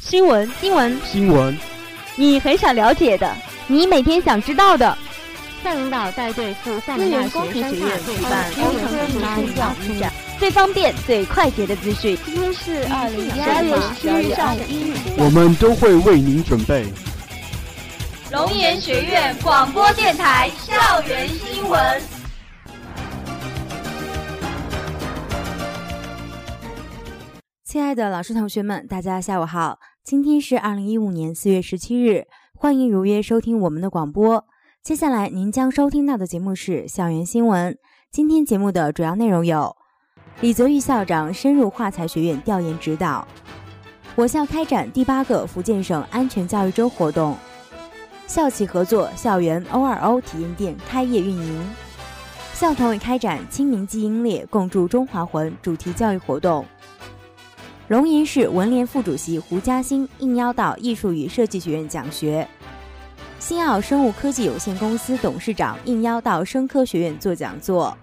新闻，新闻，新闻，你很想了解的，你每天想知道的。校领导带队赴厦门大学工程学院举办工程科技教育展，最方便、最快捷的资讯。今天是二零一二年十月二十一日，我们都会为您准备。龙岩学院广播电台校园新闻。亲爱的老师、同学们，大家下午好！今天是二零一五年四月十七日，欢迎如约收听我们的广播。接下来您将收听到的节目是校园新闻。今天节目的主要内容有：李泽玉校长深入化材学院调研指导；我校开展第八个福建省安全教育周活动；校企合作校园 O2O 体验店开业运营；校团委开展清明祭英烈，共筑中华魂主题教育活动。龙岩市文联副主席胡嘉欣应邀到艺术与设计学院讲学，新奥生物科技有限公司董事长应邀到生科学院做讲座。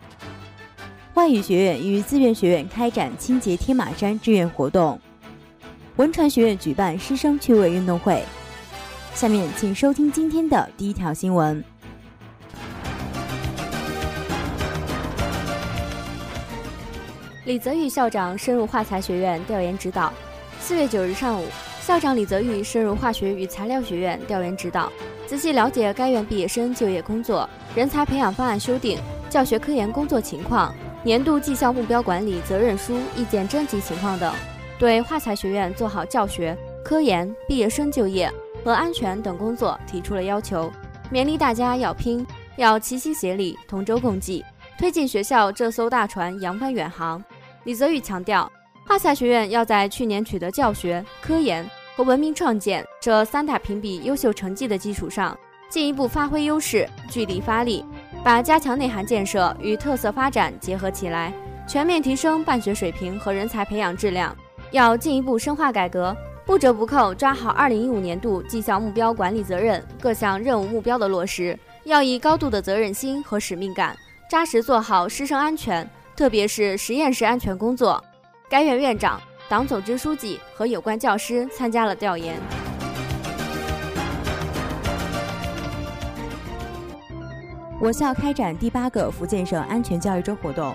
外语学院与自愿学院开展清洁天马山志愿活动，文传学院举办师生趣味运动会。下面请收听今天的第一条新闻。李泽宇校长深入化材学院调研指导。四月九日上午，校长李泽宇深入化学与材料学院调研指导，仔细了解该院毕业生就业工作、人才培养方案修订、教学科研工作情况、年度绩效目标管理责任书意见征集情况等，对华材学院做好教学、科研、毕业生就业和安全等工作提出了要求，勉励大家要拼，要齐心协力、同舟共济，推进学校这艘大船扬帆远航。李泽宇强调，华夏学院要在去年取得教学、科研和文明创建这三大评比优秀成绩的基础上，进一步发挥优势，聚力发力，把加强内涵建设与特色发展结合起来，全面提升办学水平和人才培养质量。要进一步深化改革，不折不扣抓好2015年度绩效目标管理责任各项任务目标的落实，要以高度的责任心和使命感，扎实做好师生安全。特别是实验室安全工作，该院院长、党总支书记和有关教师参加了调研。我校开展第八个福建省安全教育周活动。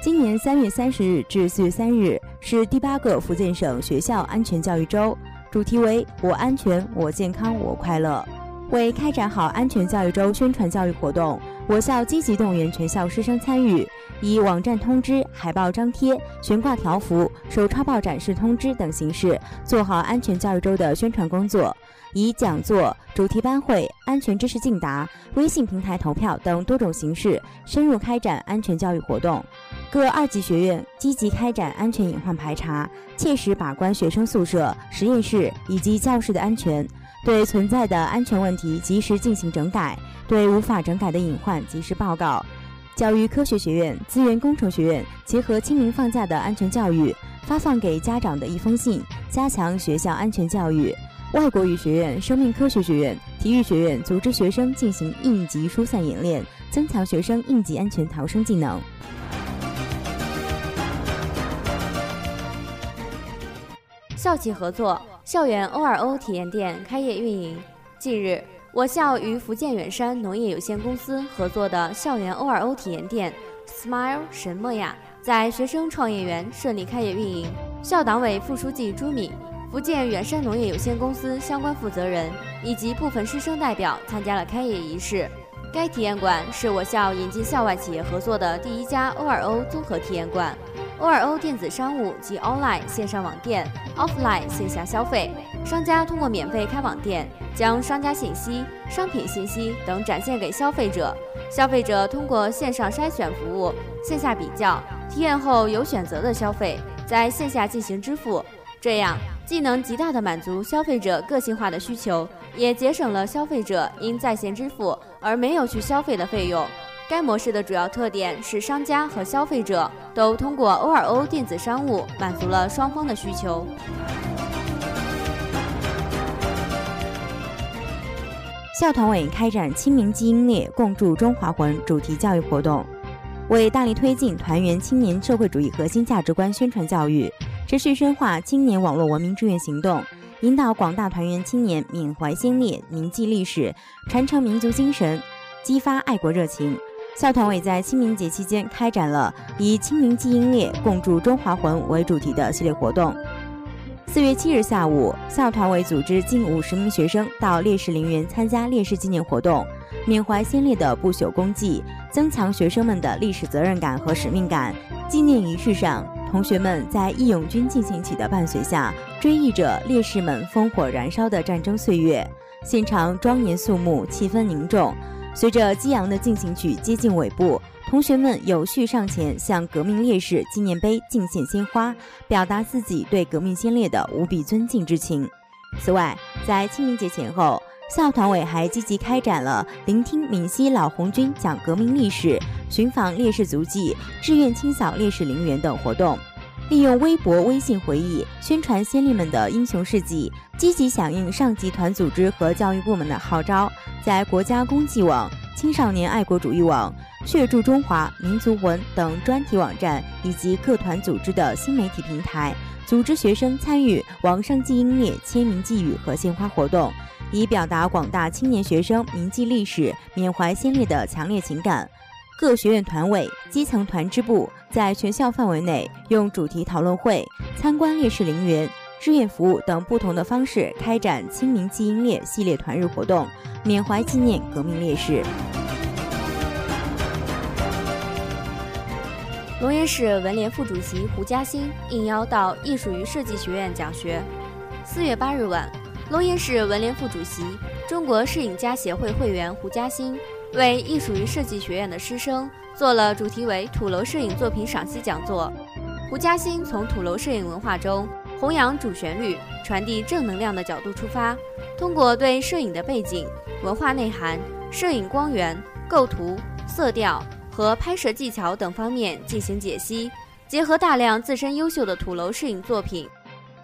今年三月三十日至四月三日是第八个福建省学校安全教育周，主题为“我安全，我健康，我快乐”。为开展好安全教育周宣传教育活动，我校积极动员全校师生参与。以网站通知、海报张贴、悬挂条幅、手抄报展示通知等形式，做好安全教育周的宣传工作；以讲座、主题班会、安全知识竞答、微信平台投票等多种形式，深入开展安全教育活动。各二级学院积极开展安全隐患排查，切实把关学生宿舍、实验室以及教室的安全，对存在的安全问题及时进行整改，对无法整改的隐患及时报告。教育科学学院、资源工程学院结合清明放假的安全教育，发放给家长的一封信，加强学校安全教育。外国语学院、生命科学学院、体育学院组织学生进行应急疏散演练，增强学生应急安全逃生技能。校企合作校园 O2O 体验店开业运营，近日。我校与福建远山农业有限公司合作的校园 O2O 体验店 Smile 什么呀，在学生创业园顺利开业运营。校党委副书记朱敏、福建远山农业有限公司相关负责人以及部分师生代表参加了开业仪式。该体验馆是我校引进校外企业合作的第一家 O2O 综合体验馆。O2O 电子商务及 Online 线上网店、Offline 线下消费，商家通过免费开网店，将商家信息、商品信息等展现给消费者，消费者通过线上筛选服务、线下比较、体验后有选择的消费，在线下进行支付，这样既能极大的满足消费者个性化的需求，也节省了消费者因在线支付而没有去消费的费用。该模式的主要特点是，商家和消费者都通过 O2O 电子商务满足了双方的需求。校团委开展清明祭英烈，共筑中华魂主题教育活动，为大力推进团员青年社会主义核心价值观宣传教育，持续深化青年网络文明志愿行动，引导广大团员青年缅怀先烈、铭记历史、传承民族精神、激发爱国热情。校团委在清明节期间开展了以“清明祭英烈，共筑中华魂”为主题的系列活动。四月七日下午，校团委组织近五十名学生到烈士陵园参加烈士纪念活动，缅怀先烈的不朽功绩，增强学生们的历史责任感和使命感。纪念仪式上，同学们在义勇军进行曲的伴随下，追忆着烈士们烽火燃烧的战争岁月，现场庄严肃穆，气氛凝重。随着激昂的进行曲接近尾部，同学们有序上前向革命烈士纪念碑敬献鲜花，表达自己对革命先烈的无比尊敬之情。此外，在清明节前后，校团委还积极开展了聆听闽西老红军讲革命历史、寻访烈士足迹、志愿清扫烈士陵园等活动。利用微博、微信回忆宣传先烈们的英雄事迹，积极响应上级团组织和教育部门的号召，在国家公祭网、青少年爱国主义网、血铸中华民族魂等专题网站以及各团组织的新媒体平台，组织学生参与网上祭英烈、签名寄语和献花活动，以表达广大青年学生铭记历史、缅怀先烈的强烈情感。各学院团委、基层团支部在全校范围内用主题讨论会、参观烈士陵园、志愿服务等不同的方式开展清明祭英烈系列团日活动，缅怀纪念革命烈士。龙岩市文联副主席胡嘉欣应邀到艺术与设计学院讲学。四月八日晚，龙岩市文联副主席、中国摄影家协会会员胡嘉欣。为艺术与设计学院的师生做了主题为“土楼摄影作品赏析”讲座。胡嘉欣从土楼摄影文化中弘扬主旋律、传递正能量的角度出发，通过对摄影的背景、文化内涵、摄影光源、构图、色调和拍摄技巧等方面进行解析，结合大量自身优秀的土楼摄影作品，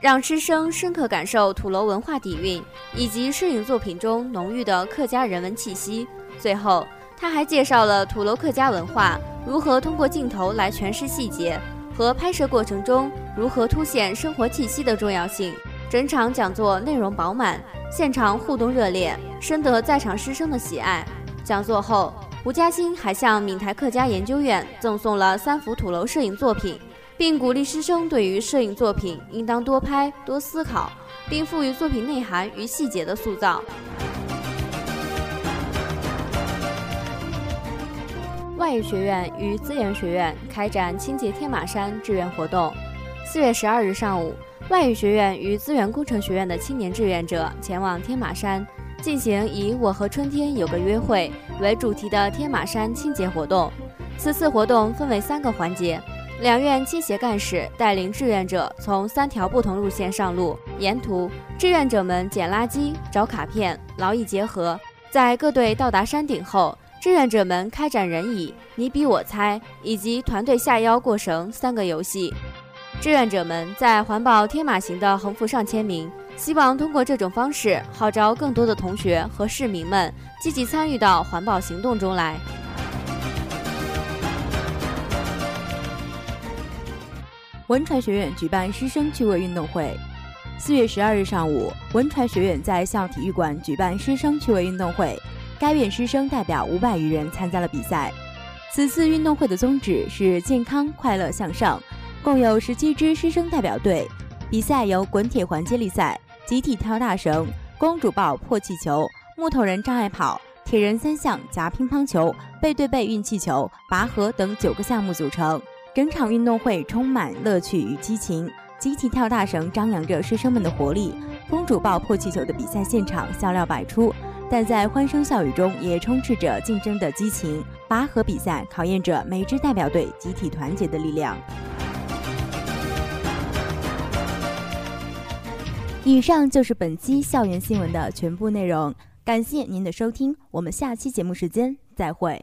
让师生深刻感受土楼文化底蕴以及摄影作品中浓郁的客家人文气息。最后，他还介绍了土楼客家文化如何通过镜头来诠释细节，和拍摄过程中如何凸显生活气息的重要性。整场讲座内容饱满，现场互动热烈，深得在场师生的喜爱。讲座后，吴嘉欣还向闽台客家研究院赠送了三幅土楼摄影作品，并鼓励师生对于摄影作品应当多拍、多思考，并赋予作品内涵与细节的塑造。外语学院与资源学院开展清洁天马山志愿活动。四月十二日上午，外语学院与资源工程学院的青年志愿者前往天马山，进行以“我和春天有个约会”为主题的天马山清洁活动。此次活动分为三个环节，两院清协干事带领志愿者从三条不同路线上路，沿途志愿者们捡垃圾、找卡片，劳逸结合。在各队到达山顶后，志愿者们开展人椅、你比我猜以及团队下腰过绳三个游戏。志愿者们在环保天马行的横幅上签名，希望通过这种方式号召更多的同学和市民们积极参与到环保行动中来。文传学院举办师生趣味运动会。四月十二日上午，文传学院在校体育馆举办师生趣味运动会。该院师生代表五百余人参加了比赛。此次运动会的宗旨是健康、快乐、向上，共有十七支师生代表队。比赛由滚铁环接力赛、集体跳大绳、公主抱破气球、木头人障碍跑、铁人三项夹乒乓球、背对背运气球、拔河等九个项目组成。整场运动会充满乐趣与激情。集体跳大绳张扬着师生们的活力，公主抱破气球的比赛现场笑料百出。但在欢声笑语中，也充斥着竞争的激情。拔河比赛考验着每支代表队集体团结的力量。以上就是本期校园新闻的全部内容，感谢您的收听，我们下期节目时间再会。